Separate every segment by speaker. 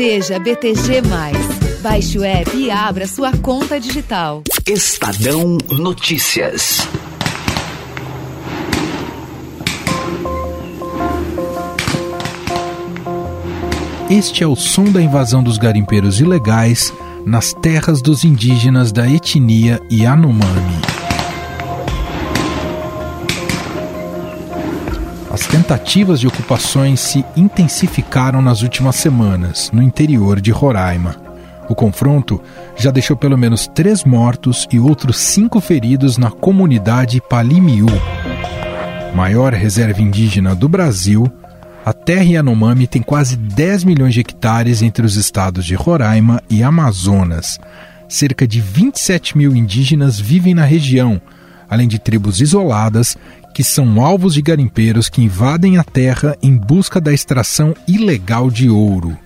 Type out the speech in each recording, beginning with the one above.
Speaker 1: Seja BTG. Baixe o app e abra sua conta digital.
Speaker 2: Estadão Notícias.
Speaker 3: Este é o som da invasão dos garimpeiros ilegais nas terras dos indígenas da etnia Yanomami. As tentativas de ocupações se intensificaram nas últimas semanas no interior de Roraima. O confronto já deixou pelo menos três mortos e outros cinco feridos na comunidade Palimiu, maior reserva indígena do Brasil a terra Yanomami tem quase 10 milhões de hectares entre os estados de Roraima e Amazonas. Cerca de 27 mil indígenas vivem na região, além de tribos isoladas que são alvos de garimpeiros que invadem a terra em busca da extração ilegal de ouro.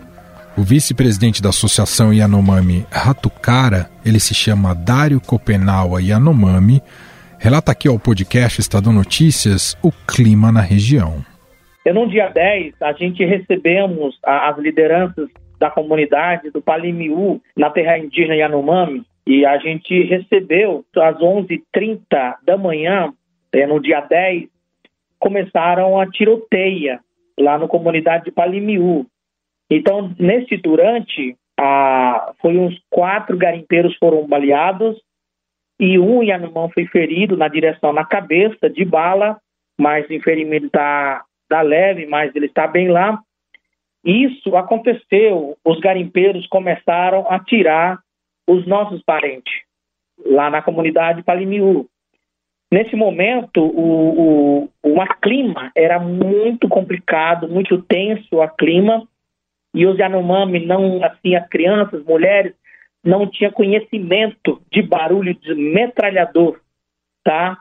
Speaker 3: O vice-presidente da Associação Yanomami Ratucara, ele se chama Dário Copenaua Yanomami, relata aqui ao podcast Estado Notícias o clima na região.
Speaker 4: No dia 10, a gente recebemos as lideranças da comunidade do Palimiú, na terra indígena Yanomami, e a gente recebeu às 11h30 da manhã, no dia 10, começaram a tiroteia lá na comunidade de Palimiú. Então, nesse durante, a, foi uns quatro garimpeiros foram baleados e um Yanomami foi ferido na direção na cabeça de bala, mas o ferimento está está leve, mas ele está bem lá. Isso aconteceu, os garimpeiros começaram a tirar os nossos parentes lá na comunidade Palimiú. Nesse momento, o, o, o clima era muito complicado, muito tenso o clima, e os Yanomami, não, assim, as crianças, mulheres, não tinham conhecimento de barulho de metralhador, tá?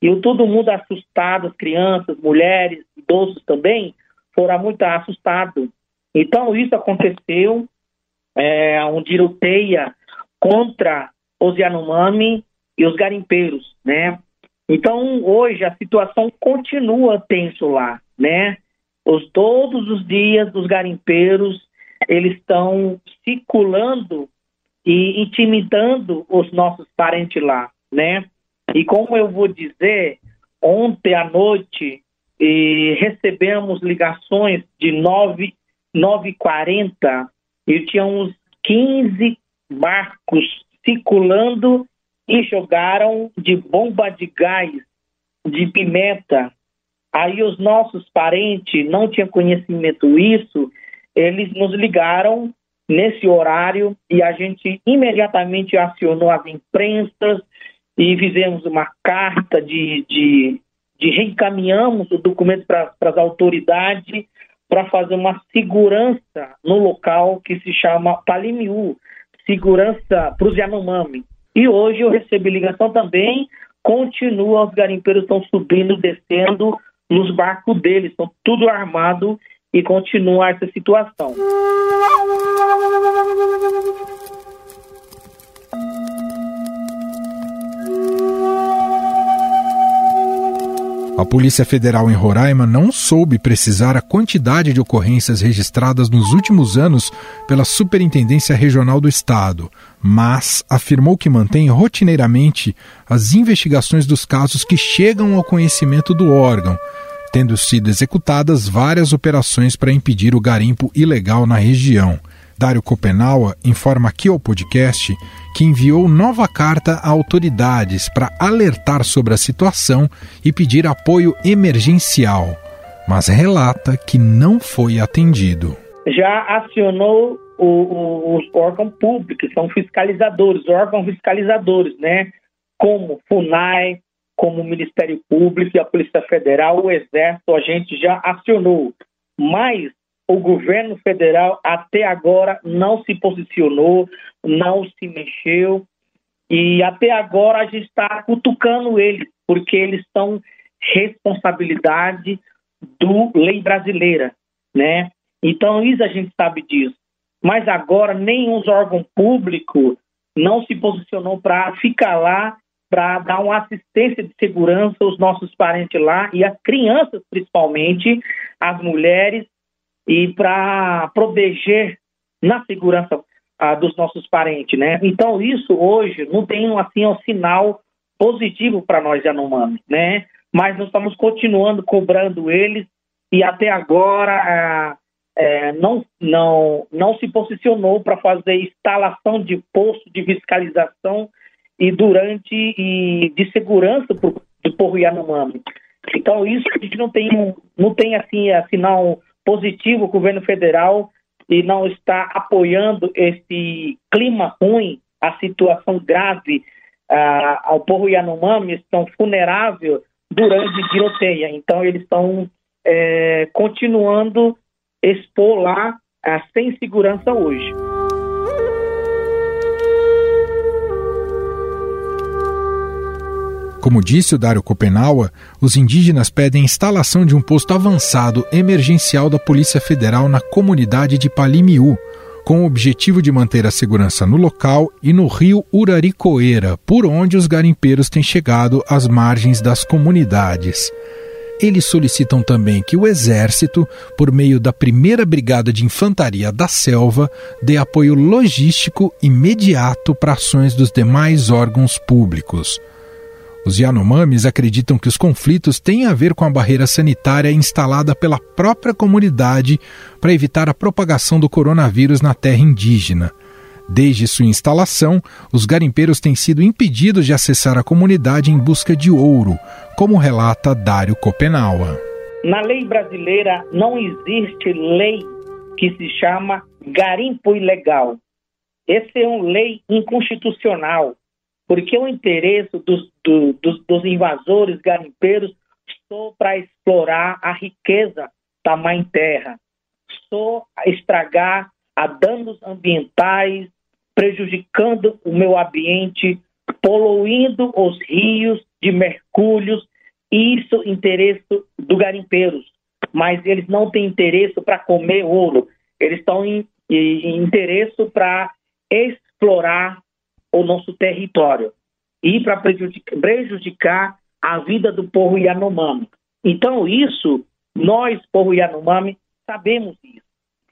Speaker 4: E todo mundo assustado, as crianças, mulheres, idosos também, foram muito assustados. Então, isso aconteceu, é, um tiroteia contra os Yanomami e os garimpeiros, né? Então, hoje, a situação continua tenso lá, né? Os, todos os dias, os garimpeiros, eles estão circulando e intimidando os nossos parentes lá, né? E como eu vou dizer, ontem à noite e recebemos ligações de 9 9h40 e tinha uns 15 barcos circulando e jogaram de bomba de gás, de pimenta. Aí os nossos parentes não tinham conhecimento isso, eles nos ligaram nesse horário e a gente imediatamente acionou as imprensas, e fizemos uma carta de, de, de reencaminhamos o documento para as autoridades para fazer uma segurança no local que se chama Palimiu, segurança para os Yanomami. E hoje eu recebi ligação também, continua, os garimpeiros estão subindo, descendo nos barcos deles, estão tudo armado e continua essa situação.
Speaker 3: A Polícia Federal em Roraima não soube precisar a quantidade de ocorrências registradas nos últimos anos pela Superintendência Regional do Estado, mas afirmou que mantém rotineiramente as investigações dos casos que chegam ao conhecimento do órgão, tendo sido executadas várias operações para impedir o garimpo ilegal na região. Dário Copenaua informa aqui ao podcast que enviou nova carta a autoridades para alertar sobre a situação e pedir apoio emergencial, mas relata que não foi atendido.
Speaker 4: Já acionou o, o, os órgãos públicos, são fiscalizadores, órgãos fiscalizadores, né? Como FUNAI, como o Ministério Público e a Polícia Federal, o Exército, a gente já acionou. Mas o governo federal até agora não se posicionou, não se mexeu, e até agora a gente está cutucando eles, porque eles são responsabilidade do lei brasileira, né? Então, isso a gente sabe disso. Mas agora, nenhum órgão público não se posicionou para ficar lá, para dar uma assistência de segurança aos nossos parentes lá e as crianças, principalmente, as mulheres e para proteger na segurança ah, dos nossos parentes, né? Então isso hoje não tem assim um sinal positivo para nós Yanomami, né? Mas nós estamos continuando cobrando eles e até agora ah, é, não, não, não se posicionou para fazer instalação de posto de fiscalização e durante e de segurança pro, do povo Yanomami. Então isso a gente não tem não tem assim sinal positivo o governo federal e não está apoiando esse clima ruim, a situação grave uh, ao povo Yanomami, estão vulnerável durante tiroteia. Então eles estão é, continuando expor lá uh, sem segurança hoje.
Speaker 3: Como disse o Dário Copenaua, os indígenas pedem instalação de um posto avançado emergencial da Polícia Federal na comunidade de Palimiú, com o objetivo de manter a segurança no local e no rio Uraricoeira, por onde os garimpeiros têm chegado às margens das comunidades. Eles solicitam também que o Exército, por meio da primeira Brigada de Infantaria da Selva, dê apoio logístico imediato para ações dos demais órgãos públicos. Os Yanomamis acreditam que os conflitos têm a ver com a barreira sanitária instalada pela própria comunidade para evitar a propagação do coronavírus na terra indígena. Desde sua instalação, os garimpeiros têm sido impedidos de acessar a comunidade em busca de ouro, como relata Dário Copenaua.
Speaker 4: Na lei brasileira não existe lei que se chama garimpo ilegal. Essa é uma lei inconstitucional porque o interesse dos, do, dos, dos invasores garimpeiros só para explorar a riqueza da mãe terra, só estragar a danos ambientais, prejudicando o meio ambiente, poluindo os rios de mercúrios, isso interesse do garimpeiros. Mas eles não têm interesse para comer ouro, eles estão em, em interesse para explorar o nosso território e para prejudicar, prejudicar a vida do povo Yanomami. Então, isso, nós, povo Yanomami, sabemos isso.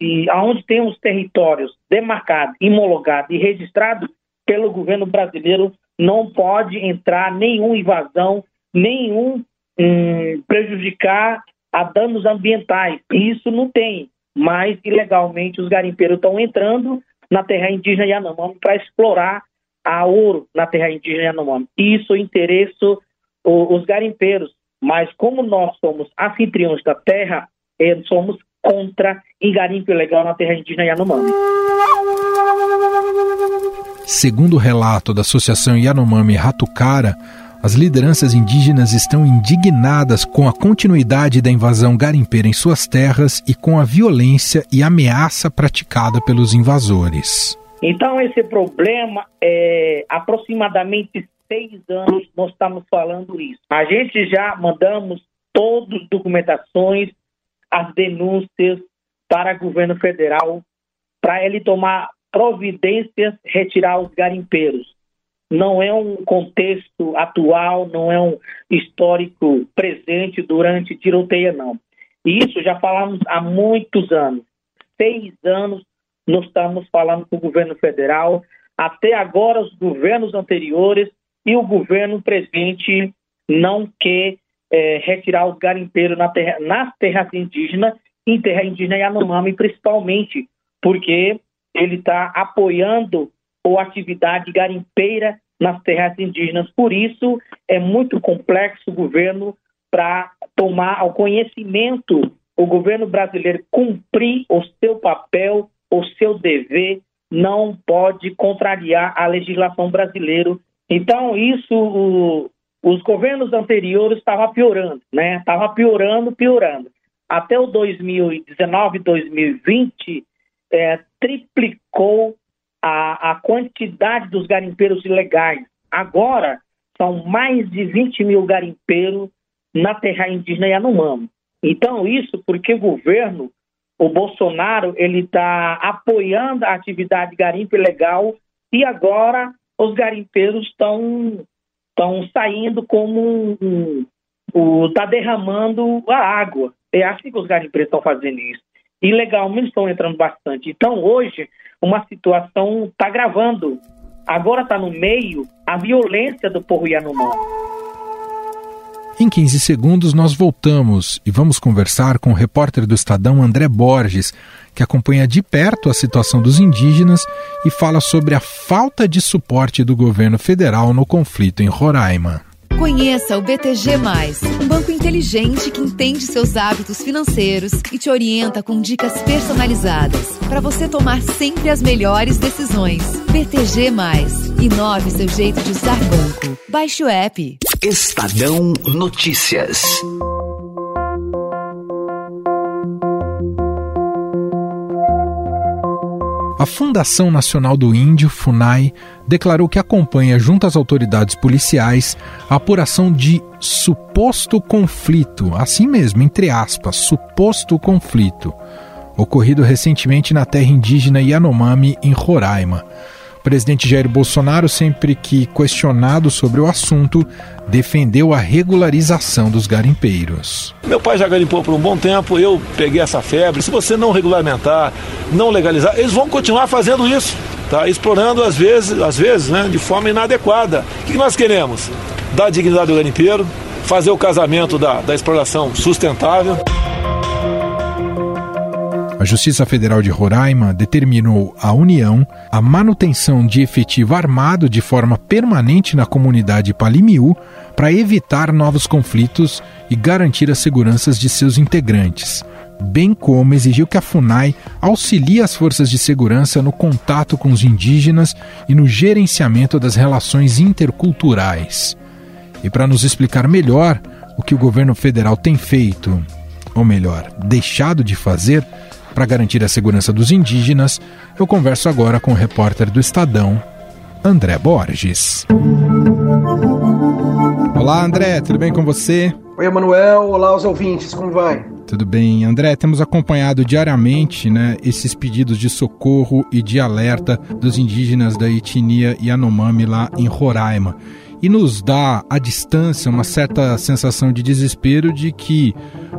Speaker 4: E aonde temos territórios demarcados, homologados e registrados pelo governo brasileiro, não pode entrar nenhuma invasão, nenhum hum, prejudicar a danos ambientais. Isso não tem. Mas, ilegalmente, os garimpeiros estão entrando na terra indígena Yanomami para explorar a ouro na terra indígena Yanomami. Isso interessa os garimpeiros, mas como nós somos anfitriões da terra, eh, somos contra em garimpo ilegal na terra indígena Yanomami.
Speaker 3: Segundo o relato da Associação Yanomami Ratucara, as lideranças indígenas estão indignadas com a continuidade da invasão garimpeira em suas terras e com a violência e ameaça praticada pelos invasores.
Speaker 4: Então, esse problema é aproximadamente seis anos nós estamos falando isso. A gente já mandamos todas as documentações, as denúncias para o governo federal, para ele tomar providências, retirar os garimpeiros. Não é um contexto atual, não é um histórico presente durante tiroteio, não. Isso já falamos há muitos anos. Seis anos nós estamos falando com o governo federal, até agora os governos anteriores e o governo presente não quer é, retirar os garimpeiros na terra, nas terras indígenas, em terra indígena Yanomami principalmente, porque ele está apoiando a atividade garimpeira nas terras indígenas. Por isso, é muito complexo o governo para tomar ao conhecimento, o governo brasileiro cumprir o seu papel o seu dever não pode contrariar a legislação brasileira. Então, isso, o, os governos anteriores estavam piorando, né? Estava piorando, piorando. Até o 2019, 2020, é, triplicou a, a quantidade dos garimpeiros ilegais. Agora, são mais de 20 mil garimpeiros na terra indígena Yanomami. Então, isso porque o governo o Bolsonaro ele está apoiando a atividade garimpo ilegal e agora os garimpeiros estão estão saindo como um, está derramando a água. É assim que os garimpeiros estão fazendo isso. ilegalmente estão entrando bastante. Então, hoje, uma situação está gravando. Agora está no meio a violência do povo Yanomami.
Speaker 3: Em 15 segundos, nós voltamos e vamos conversar com o repórter do Estadão André Borges, que acompanha de perto a situação dos indígenas e fala sobre a falta de suporte do governo federal no conflito em Roraima.
Speaker 1: Conheça o BTG, um banco inteligente que entende seus hábitos financeiros e te orienta com dicas personalizadas para você tomar sempre as melhores decisões. BTG, inove seu jeito de usar banco. Baixe o app.
Speaker 2: Estadão Notícias.
Speaker 3: A Fundação Nacional do Índio, FUNAI, declarou que acompanha, junto às autoridades policiais, a apuração de suposto conflito, assim mesmo, entre aspas, suposto conflito, ocorrido recentemente na terra indígena Yanomami, em Roraima. O presidente Jair Bolsonaro, sempre que questionado sobre o assunto, defendeu a regularização dos garimpeiros.
Speaker 5: Meu pai já garimpou por um bom tempo, eu peguei essa febre. Se você não regulamentar, não legalizar, eles vão continuar fazendo isso, tá? Explorando às vezes, às vezes, né, de forma inadequada. O que nós queremos? Dar dignidade ao garimpeiro, fazer o casamento da, da exploração sustentável.
Speaker 3: A Justiça Federal de Roraima determinou à União a manutenção de efetivo armado de forma permanente na comunidade Palimiú para evitar novos conflitos e garantir as seguranças de seus integrantes, bem como exigiu que a FUNAI auxilie as forças de segurança no contato com os indígenas e no gerenciamento das relações interculturais. E para nos explicar melhor o que o governo federal tem feito, ou melhor, deixado de fazer, para garantir a segurança dos indígenas, eu converso agora com o repórter do Estadão, André Borges. Olá, André, tudo bem com você?
Speaker 6: Oi, Emanuel. Olá, os ouvintes, como vai?
Speaker 3: Tudo bem. André, temos acompanhado diariamente né, esses pedidos de socorro e de alerta dos indígenas da etnia Yanomami lá em Roraima e nos dá à distância uma certa sensação de desespero de que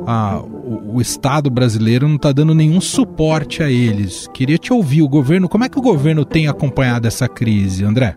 Speaker 3: ah, o, o, Estado brasileiro não está dando nenhum suporte a eles. Queria te ouvir, o governo, como é que o governo tem acompanhado essa crise, André?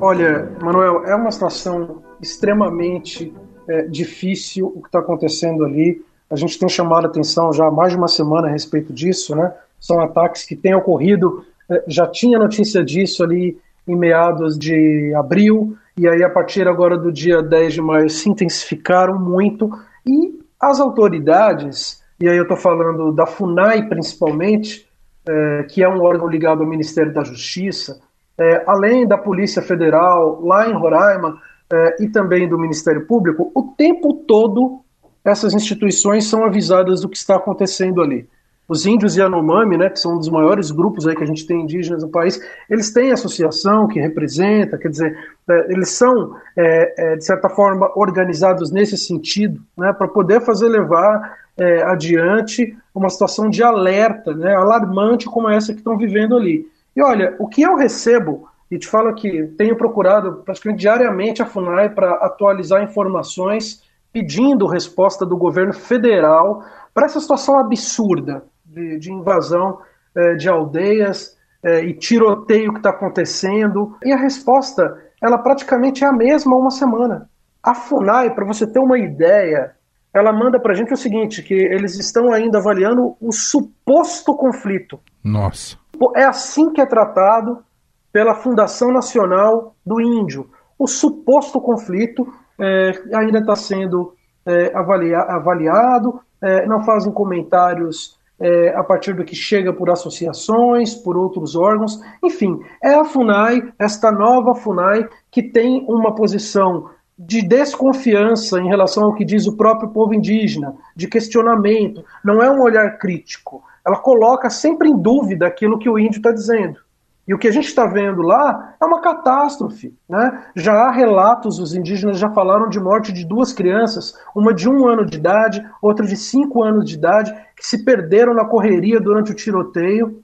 Speaker 6: Olha, Manuel, é uma situação extremamente é, difícil o que está acontecendo ali. A gente tem chamado a atenção já há mais de uma semana a respeito disso, né? São ataques que têm ocorrido, é, já tinha notícia disso ali em meados de abril, e aí a partir agora do dia 10 de maio se intensificaram muito e as autoridades, e aí eu estou falando da FUNAI principalmente, é, que é um órgão ligado ao Ministério da Justiça, é, além da Polícia Federal lá em Roraima é, e também do Ministério Público, o tempo todo essas instituições são avisadas do que está acontecendo ali. Os índios Yanomami, né, que são um dos maiores grupos aí que a gente tem indígenas no país, eles têm associação que representa, quer dizer, é, eles são, é, é, de certa forma, organizados nesse sentido, né, para poder fazer levar é, adiante uma situação de alerta, né, alarmante como essa que estão vivendo ali. E olha, o que eu recebo, e te falo que tenho procurado praticamente diariamente a FUNAI para atualizar informações, pedindo resposta do governo federal para essa situação absurda de, de invasão é, de aldeias é, e tiroteio que está acontecendo. E a resposta, ela praticamente é a mesma há uma semana. A FUNAI, para você ter uma ideia, ela manda para a gente o seguinte, que eles estão ainda avaliando o suposto conflito.
Speaker 3: Nossa.
Speaker 6: É assim que é tratado pela Fundação Nacional do Índio. O suposto conflito é, ainda está sendo é, avalia, avaliado, é, não fazem comentários é, a partir do que chega por associações, por outros órgãos. Enfim, é a FUNAI, esta nova FUNAI, que tem uma posição de desconfiança em relação ao que diz o próprio povo indígena, de questionamento, não é um olhar crítico. Ela coloca sempre em dúvida aquilo que o índio está dizendo. E o que a gente está vendo lá é uma catástrofe. Né? Já há relatos, os indígenas já falaram de morte de duas crianças, uma de um ano de idade, outra de cinco anos de idade, que se perderam na correria durante o tiroteio.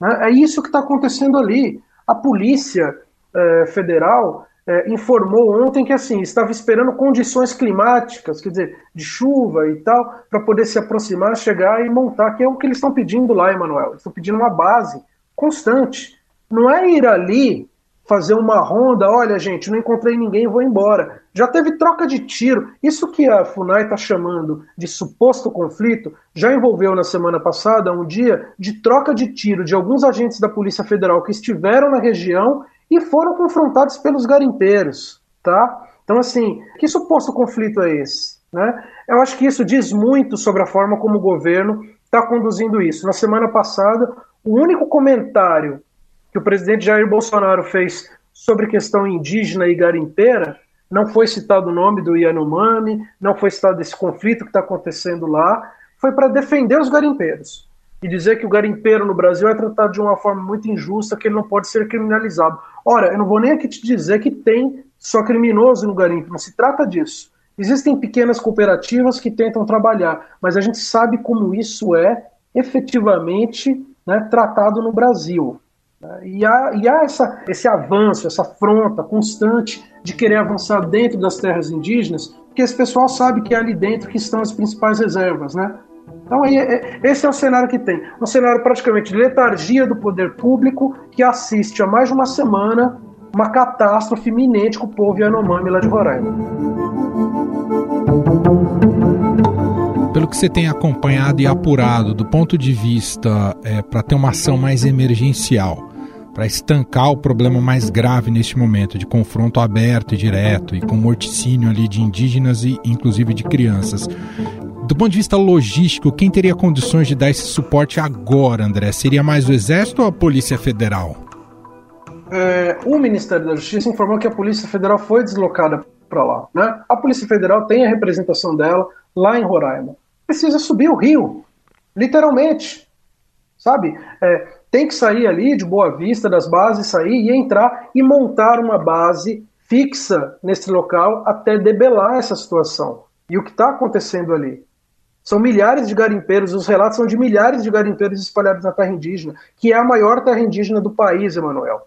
Speaker 6: Né? É isso que está acontecendo ali. A polícia eh, federal é, informou ontem que assim estava esperando condições climáticas, quer dizer, de chuva e tal, para poder se aproximar, chegar e montar, que é o que eles estão pedindo lá, Emanuel. Estão pedindo uma base constante. Não é ir ali fazer uma ronda, olha gente, não encontrei ninguém, vou embora. Já teve troca de tiro. Isso que a FUNAI está chamando de suposto conflito já envolveu na semana passada um dia de troca de tiro de alguns agentes da Polícia Federal que estiveram na região e foram confrontados pelos garimpeiros, tá? Então assim, que suposto conflito é esse? Né? Eu acho que isso diz muito sobre a forma como o governo está conduzindo isso. Na semana passada, o único comentário que o presidente Jair Bolsonaro fez sobre questão indígena e garimpeira, não foi citado o nome do Yanomami, não foi citado esse conflito que está acontecendo lá, foi para defender os garimpeiros e dizer que o garimpeiro no Brasil é tratado de uma forma muito injusta, que ele não pode ser criminalizado. Ora, eu não vou nem aqui te dizer que tem só criminoso no garimpo, não se trata disso. Existem pequenas cooperativas que tentam trabalhar, mas a gente sabe como isso é efetivamente né, tratado no Brasil. E há, e há essa, esse avanço, essa afronta constante de querer avançar dentro das terras indígenas, porque esse pessoal sabe que é ali dentro que estão as principais reservas, né? Então, aí, esse é o cenário que tem. Um cenário praticamente de letargia do poder público que assiste a mais de uma semana uma catástrofe iminente com o povo Yanomami lá de Roraima.
Speaker 3: Pelo que você tem acompanhado e apurado do ponto de vista é, para ter uma ação mais emergencial, para estancar o problema mais grave neste momento de confronto aberto e direto e com morticínio ali de indígenas e inclusive de crianças. Do ponto de vista logístico, quem teria condições de dar esse suporte agora, André? Seria mais o Exército ou a Polícia Federal?
Speaker 6: É, o Ministério da Justiça informou que a Polícia Federal foi deslocada para lá. Né? A Polícia Federal tem a representação dela lá em Roraima. Precisa subir o rio, literalmente. Sabe? É, tem que sair ali de Boa Vista, das bases, sair e entrar e montar uma base fixa nesse local até debelar essa situação. E o que está acontecendo ali? São milhares de garimpeiros, os relatos são de milhares de garimpeiros espalhados na terra indígena, que é a maior terra indígena do país, Emanuel.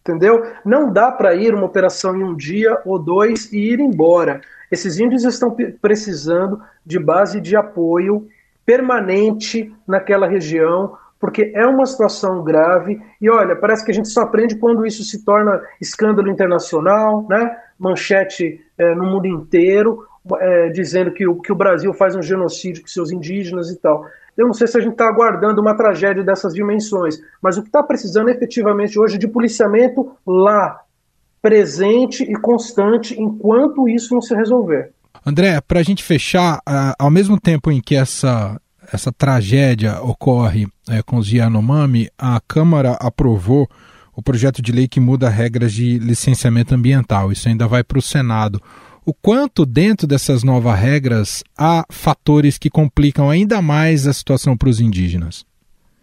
Speaker 6: Entendeu? Não dá para ir uma operação em um dia ou dois e ir embora. Esses índios estão precisando de base de apoio permanente naquela região, porque é uma situação grave e olha, parece que a gente só aprende quando isso se torna escândalo internacional, né? manchete é, no mundo inteiro, é, dizendo que o, que o Brasil faz um genocídio com seus indígenas e tal. Eu não sei se a gente está aguardando uma tragédia dessas dimensões, mas o que está precisando efetivamente hoje é de policiamento lá, presente e constante, enquanto isso não se resolver.
Speaker 3: André, para a gente fechar, ao mesmo tempo em que essa essa tragédia ocorre é, com os Yanomami, a Câmara aprovou o projeto de lei que muda regras de licenciamento ambiental. Isso ainda vai para o Senado. O quanto dentro dessas novas regras há fatores que complicam ainda mais a situação para os indígenas?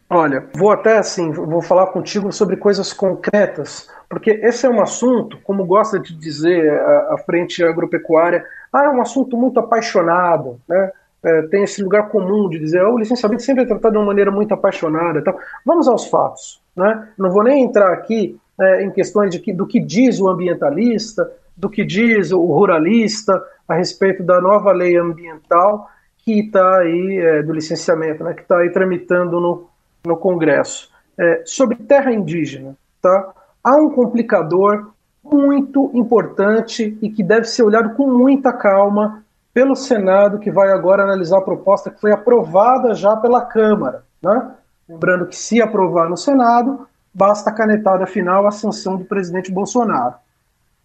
Speaker 6: Olha, vou até assim, vou falar contigo sobre coisas concretas, porque esse é um assunto, como gosta de dizer a, a frente agropecuária, ah, é um assunto muito apaixonado, né? É, tem esse lugar comum de dizer oh, o licenciamento sempre é tratado de uma maneira muito apaixonada. Então, vamos aos fatos. Né? Não vou nem entrar aqui é, em questões de que, do que diz o ambientalista, do que diz o ruralista a respeito da nova lei ambiental que está aí, é, do licenciamento, né, que está aí tramitando no, no Congresso. É, sobre terra indígena, tá? há um complicador muito importante e que deve ser olhado com muita calma pelo Senado, que vai agora analisar a proposta que foi aprovada já pela Câmara. Né? Lembrando que, se aprovar no Senado, basta a canetada final, a sanção do presidente Bolsonaro.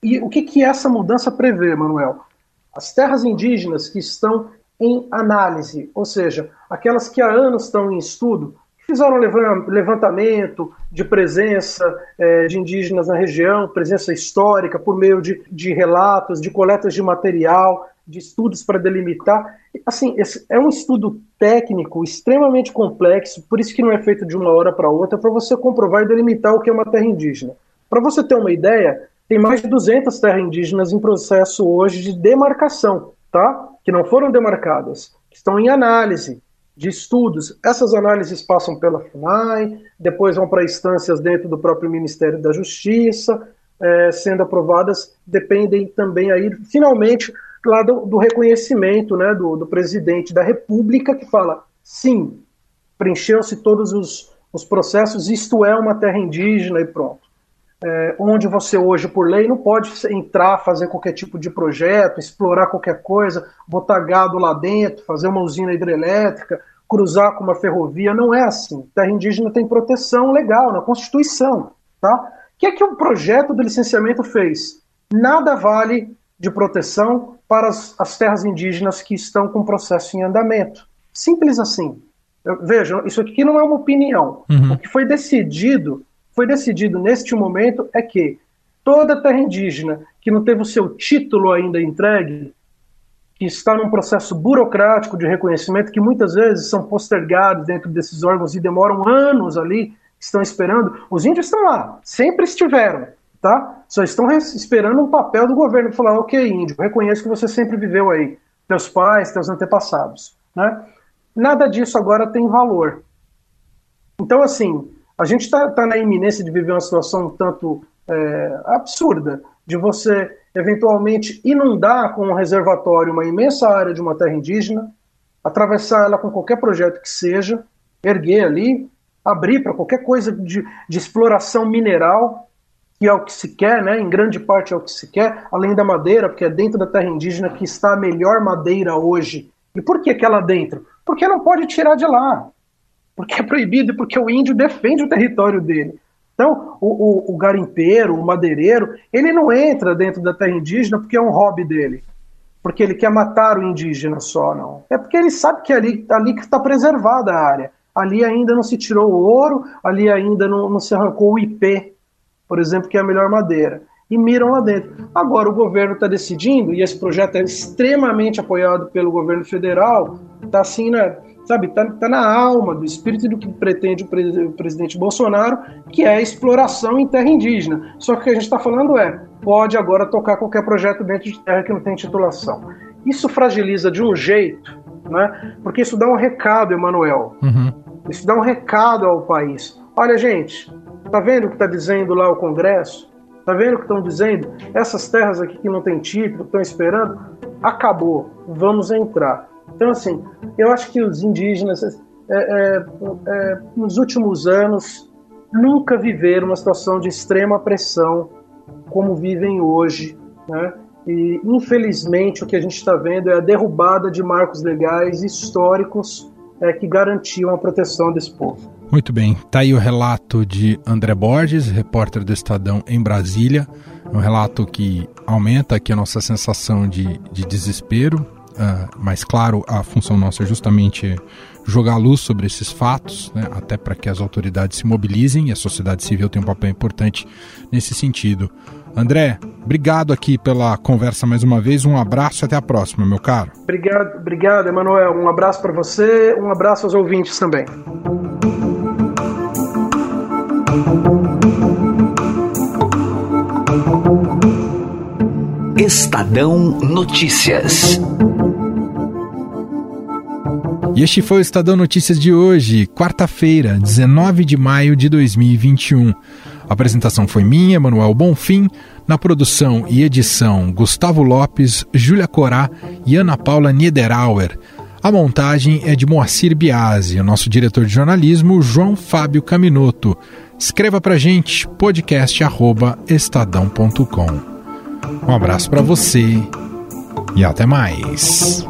Speaker 6: E o que, que essa mudança prevê, Manuel? As terras indígenas que estão em análise, ou seja, aquelas que há anos estão em estudo, fizeram levantamento de presença é, de indígenas na região, presença histórica, por meio de, de relatos, de coletas de material, de estudos para delimitar. Assim, é um estudo técnico extremamente complexo, por isso que não é feito de uma hora para outra, para você comprovar e delimitar o que é uma terra indígena. Para você ter uma ideia, tem mais de 200 terras indígenas em processo hoje de demarcação, tá? Que não foram demarcadas, que estão em análise de estudos. Essas análises passam pela FUNAI, depois vão para instâncias dentro do próprio Ministério da Justiça, é, sendo aprovadas dependem também aí, finalmente, lá do, do reconhecimento né, do, do, presidente da República, que fala, sim, preencheu-se todos os, os processos, isto é uma terra indígena e pronto. É, onde você hoje, por lei, não pode entrar, fazer qualquer tipo de projeto, explorar qualquer coisa, botar gado lá dentro, fazer uma usina hidrelétrica, cruzar com uma ferrovia, não é assim. Terra indígena tem proteção legal na Constituição, tá? O que é que o projeto do licenciamento fez? Nada vale de proteção para as, as terras indígenas que estão com processo em andamento. Simples assim. Vejam, isso aqui não é uma opinião. Uhum. O que foi decidido, foi decidido neste momento é que toda terra indígena que não teve o seu título ainda entregue, que está num processo burocrático de reconhecimento, que muitas vezes são postergados dentro desses órgãos e demoram anos ali, estão esperando. Os índios estão lá, sempre estiveram, tá? Só estão esperando um papel do governo para falar, ok, índio, reconheço que você sempre viveu aí, teus pais, teus antepassados, né? Nada disso agora tem valor. Então, assim, a gente está tá na iminência de viver uma situação um tanto é, absurda, de você eventualmente inundar com um reservatório uma imensa área de uma terra indígena, atravessar ela com qualquer projeto que seja, erguer ali, abrir para qualquer coisa de, de, exploração mineral, que é o que se quer, né? em grande parte é o que se quer, além da madeira, porque é dentro da terra indígena que está a melhor madeira hoje. E por que, que ela dentro? Porque não pode tirar de lá. Porque é proibido e porque o índio defende o território dele. Então, o, o, o, garimpeiro, o madeireiro, ele não entra dentro da terra indígena porque é um hobby dele, porque ele quer matar o indígena só, não. É porque ele sabe que ali, ali que está preservada a área. Ali ainda não se tirou o ouro, ali ainda não, não se arrancou o IP, por exemplo, que é a melhor madeira. E miram lá dentro. Agora o governo está decidindo, e esse projeto é extremamente apoiado pelo governo federal, está assim, sabe, está tá na alma do espírito do que pretende o, pre o, presidente Bolsonaro, que é a exploração em terra indígena. Só que o que a gente está falando é, pode agora tocar qualquer projeto dentro de terra que não tem titulação. Isso fragiliza de um jeito, né? Porque isso dá um recado, Emanuel. Uhum. Isso dá um recado ao país. Olha, gente, tá vendo o que está dizendo lá o Congresso? Tá vendo o que estão dizendo? Essas terras aqui que não tem título, estão esperando, acabou. Vamos entrar. Então, assim, eu acho que os indígenas, é, é, é, nos últimos anos, nunca viveram uma situação de extrema pressão como vivem hoje, né? E, infelizmente, o que a gente está vendo é a derrubada de marcos legais históricos é, que garantiam a proteção desse povo.
Speaker 3: Muito bem, tá aí o relato de André Borges, repórter do Estadão em Brasília. Um relato que aumenta aqui a nossa sensação de, de desespero, Uh, mas claro, a função nossa é justamente jogar luz sobre esses fatos, né, até para que as autoridades se mobilizem e a sociedade civil tem um papel importante nesse sentido. André, obrigado aqui pela conversa mais uma vez. Um abraço e até a próxima, meu caro.
Speaker 6: Obrigado, obrigado, Emanuel. Um abraço para você, um abraço aos ouvintes também.
Speaker 2: Estadão Notícias.
Speaker 3: E este foi o Estadão Notícias de hoje, quarta-feira, 19 de maio de 2021. A apresentação foi minha, Manuel Bonfim, na produção e edição Gustavo Lopes, Júlia Corá e Ana Paula Niederauer. A montagem é de Moacir Biasi, o nosso diretor de jornalismo, João Fábio Caminoto. Escreva pra gente, podcast@estadão.com. Um abraço para você e até mais.